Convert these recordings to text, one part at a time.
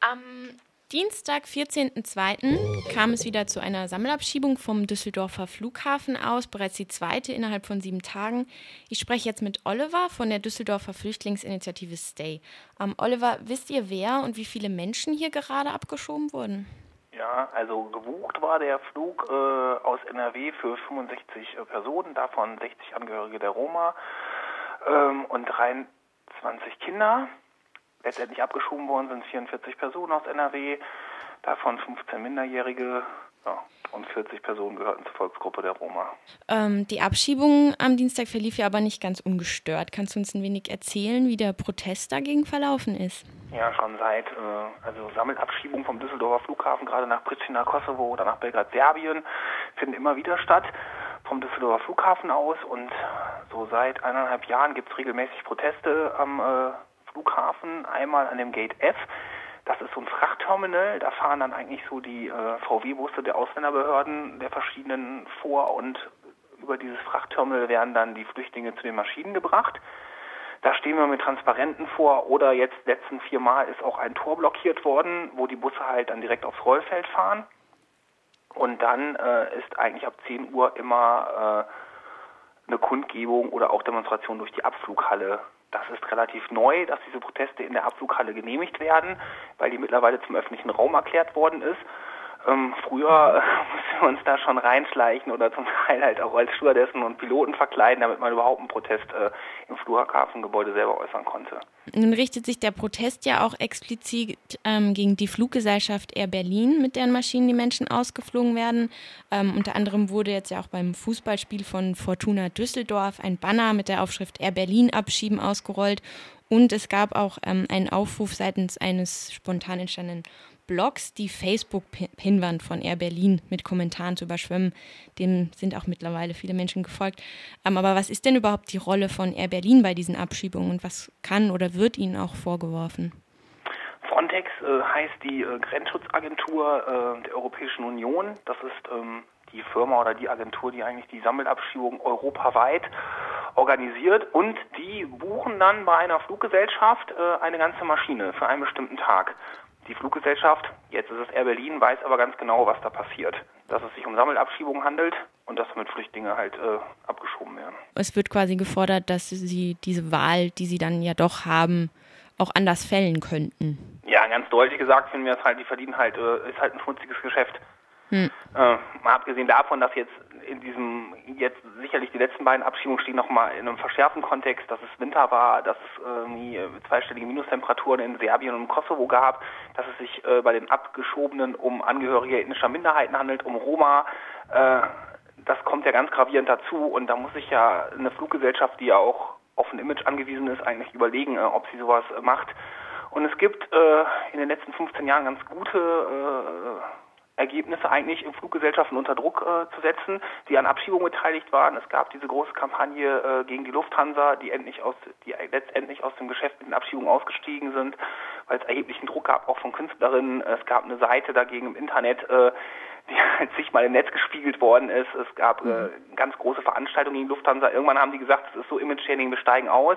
Am Dienstag, 14.02. kam es wieder zu einer Sammelabschiebung vom Düsseldorfer Flughafen aus, bereits die zweite innerhalb von sieben Tagen. Ich spreche jetzt mit Oliver von der Düsseldorfer Flüchtlingsinitiative Stay. Ähm, Oliver, wisst ihr, wer und wie viele Menschen hier gerade abgeschoben wurden? Ja, also gebucht war der Flug äh, aus NRW für 65 äh, Personen, davon 60 Angehörige der Roma ähm, und 23 Kinder. Letztendlich abgeschoben worden sind 44 Personen aus NRW, davon 15 Minderjährige ja, und 40 Personen gehörten zur Volksgruppe der Roma. Ähm, die Abschiebung am Dienstag verlief ja aber nicht ganz ungestört. Kannst du uns ein wenig erzählen, wie der Protest dagegen verlaufen ist? Ja, schon seit, äh, also Sammelabschiebung vom Düsseldorfer Flughafen, gerade nach Pristina, Kosovo oder nach Belgrad, Serbien, finden immer wieder statt vom Düsseldorfer Flughafen aus und so seit eineinhalb Jahren gibt es regelmäßig Proteste am äh, Flughafen, einmal an dem Gate F. Das ist so ein Frachtterminal, da fahren dann eigentlich so die äh, VW-Busse der Ausländerbehörden der verschiedenen vor und über dieses Frachtterminal werden dann die Flüchtlinge zu den Maschinen gebracht. Da stehen wir mit Transparenten vor oder jetzt letzten viermal ist auch ein Tor blockiert worden, wo die Busse halt dann direkt aufs Rollfeld fahren. Und dann äh, ist eigentlich ab 10 Uhr immer äh, eine Kundgebung oder auch Demonstration durch die Abflughalle das ist relativ neu, dass diese Proteste in der Abflughalle genehmigt werden, weil die mittlerweile zum öffentlichen Raum erklärt worden ist. Ähm, früher äh, mussten wir uns da schon reinschleichen oder zum Teil halt auch als Stewardessen und Piloten verkleiden, damit man überhaupt einen Protest äh, im Flughafengebäude selber äußern konnte. Nun richtet sich der Protest ja auch explizit ähm, gegen die Fluggesellschaft Air Berlin, mit deren Maschinen die Menschen ausgeflogen werden. Ähm, unter anderem wurde jetzt ja auch beim Fußballspiel von Fortuna Düsseldorf ein Banner mit der Aufschrift Air Berlin abschieben ausgerollt. Und es gab auch ähm, einen Aufruf seitens eines spontan entstandenen Blogs die Facebook-Pinwand von Air Berlin mit Kommentaren zu überschwemmen. Dem sind auch mittlerweile viele Menschen gefolgt. Ähm, aber was ist denn überhaupt die Rolle von Air Berlin bei diesen Abschiebungen und was kann oder wird ihnen auch vorgeworfen? Frontex äh, heißt die äh, Grenzschutzagentur äh, der Europäischen Union. Das ist ähm, die Firma oder die Agentur, die eigentlich die Sammelabschiebung europaweit organisiert und die buchen dann bei einer Fluggesellschaft äh, eine ganze Maschine für einen bestimmten Tag. Die Fluggesellschaft, jetzt ist es Air Berlin, weiß aber ganz genau, was da passiert. Dass es sich um Sammelabschiebungen handelt und dass damit Flüchtlinge halt äh, abgeschoben werden. Es wird quasi gefordert, dass sie diese Wahl, die sie dann ja doch haben, auch anders fällen könnten. Ja, ganz deutlich gesagt finden wir es halt, die verdienen halt, äh, ist halt ein schmutziges Geschäft. Hm. Äh, mal abgesehen davon, dass jetzt in diesem, jetzt sicherlich die letzten beiden Abschiebungen stehen nochmal in einem verschärften Kontext, dass es Winter war, dass es irgendwie zweistellige Minustemperaturen in Serbien und im Kosovo gab, dass es sich äh, bei den Abgeschobenen um Angehörige ethnischer Minderheiten handelt, um Roma. Äh, das kommt ja ganz gravierend dazu und da muss sich ja eine Fluggesellschaft, die ja auch auf ein Image angewiesen ist, eigentlich überlegen, äh, ob sie sowas macht. Und es gibt äh, in den letzten 15 Jahren ganz gute äh, Ergebnisse eigentlich in Fluggesellschaften unter Druck äh, zu setzen, die an Abschiebungen beteiligt waren. Es gab diese große Kampagne äh, gegen die Lufthansa, die endlich aus, die letztendlich aus dem Geschäft mit den Abschiebungen ausgestiegen sind, weil es erheblichen Druck gab, auch von Künstlerinnen. Es gab eine Seite dagegen im Internet, äh, die halt sich mal im Netz gespiegelt worden ist. Es gab äh, mhm. ganz große Veranstaltungen gegen Lufthansa. Irgendwann haben die gesagt, es ist so Image-Shaming, wir steigen aus.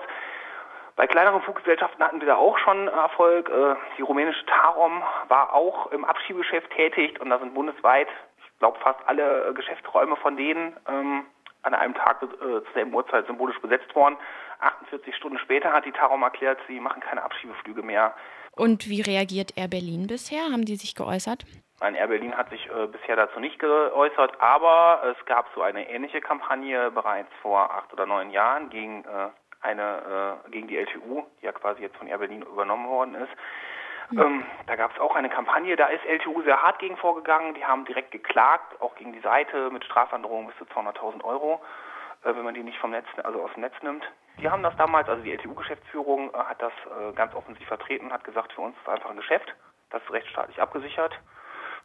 Bei kleineren Fluggesellschaften hatten wir da auch schon Erfolg. Äh, die rumänische Tarom war auch im Abschiebegeschäft tätig und da sind bundesweit, ich glaube, fast alle Geschäftsräume von denen ähm, an einem Tag äh, zur selben Uhrzeit symbolisch besetzt worden. 48 Stunden später hat die Tarom erklärt, sie machen keine Abschiebeflüge mehr. Und wie reagiert Air Berlin bisher? Haben die sich geäußert? Nein, Air Berlin hat sich äh, bisher dazu nicht geäußert, aber es gab so eine ähnliche Kampagne bereits vor acht oder neun Jahren gegen äh, eine äh, gegen die LTU, die ja quasi jetzt von Air Berlin übernommen worden ist. Ja. Ähm, da gab es auch eine Kampagne, da ist LTU sehr hart gegen vorgegangen. Die haben direkt geklagt, auch gegen die Seite mit Strafandrohungen bis zu 200.000 Euro, äh, wenn man die nicht vom Netz, also aus dem Netz nimmt. Die haben das damals, also die LTU-Geschäftsführung äh, hat das äh, ganz offensiv vertreten, hat gesagt, für uns ist es einfach ein Geschäft, das ist rechtsstaatlich abgesichert.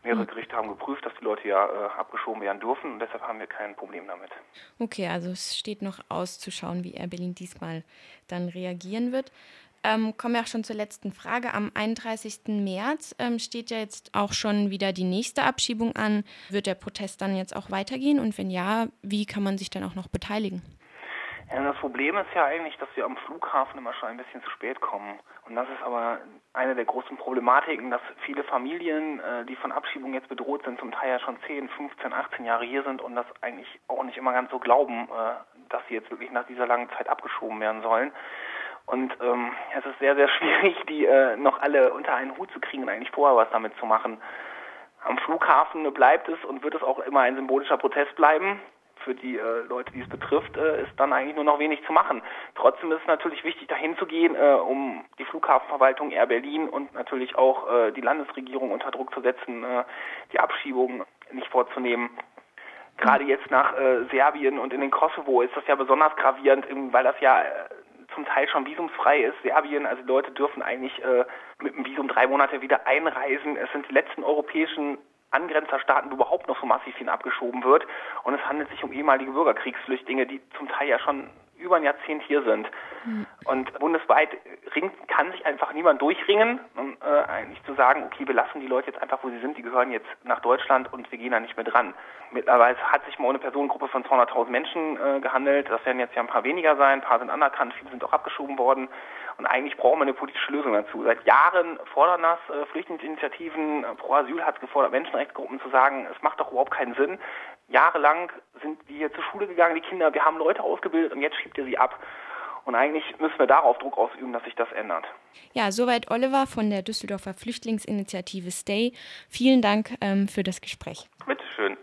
Mehrere hm. Gerichte haben geprüft, dass die Leute ja äh, abgeschoben werden dürfen und deshalb haben wir kein Problem damit. Okay, also es steht noch auszuschauen, wie Air Berlin diesmal dann reagieren wird. Ähm, kommen wir auch schon zur letzten Frage. Am 31. März ähm, steht ja jetzt auch schon wieder die nächste Abschiebung an. Wird der Protest dann jetzt auch weitergehen? Und wenn ja, wie kann man sich dann auch noch beteiligen? Das Problem ist ja eigentlich, dass wir am Flughafen immer schon ein bisschen zu spät kommen. Und das ist aber eine der großen Problematiken, dass viele Familien, äh, die von Abschiebung jetzt bedroht sind, zum Teil ja schon 10, 15, 18 Jahre hier sind und das eigentlich auch nicht immer ganz so glauben, äh, dass sie jetzt wirklich nach dieser langen Zeit abgeschoben werden sollen. Und ähm, es ist sehr, sehr schwierig, die äh, noch alle unter einen Hut zu kriegen und eigentlich vorher was damit zu machen. Am Flughafen bleibt es und wird es auch immer ein symbolischer Protest bleiben für die äh, Leute, die es betrifft, äh, ist dann eigentlich nur noch wenig zu machen. Trotzdem ist es natürlich wichtig, dahin zu gehen, äh, um die Flughafenverwaltung Air Berlin und natürlich auch äh, die Landesregierung unter Druck zu setzen, äh, die Abschiebung nicht vorzunehmen. Gerade jetzt nach äh, Serbien und in den Kosovo ist das ja besonders gravierend, weil das ja zum Teil schon visumsfrei ist. Serbien, also Leute dürfen eigentlich mit dem Visum drei Monate wieder einreisen. Es sind die letzten europäischen Angrenzerstaaten überhaupt noch so massiv hin abgeschoben wird. Und es handelt sich um ehemalige Bürgerkriegsflüchtlinge, die zum Teil ja schon über ein Jahrzehnt hier sind. Und bundesweit ringt, kann sich einfach niemand durchringen, um äh, eigentlich zu sagen, okay, wir lassen die Leute jetzt einfach, wo sie sind, die gehören jetzt nach Deutschland und wir gehen da nicht mehr dran. Mittlerweile hat sich mal eine Personengruppe von 200.000 Menschen äh, gehandelt. Das werden jetzt ja ein paar weniger sein, ein paar sind anerkannt, viele sind auch abgeschoben worden. Und eigentlich brauchen wir eine politische Lösung dazu. Seit Jahren fordern das äh, Flüchtlingsinitiativen, Pro Asyl hat gefordert, Menschenrechtsgruppen zu sagen, es macht doch überhaupt keinen Sinn. Jahrelang sind wir zur Schule gegangen, die Kinder, wir haben Leute ausgebildet und jetzt schiebt ihr sie ab. Und eigentlich müssen wir darauf Druck ausüben, dass sich das ändert. Ja, soweit Oliver von der Düsseldorfer Flüchtlingsinitiative Stay. Vielen Dank ähm, für das Gespräch. Bitteschön.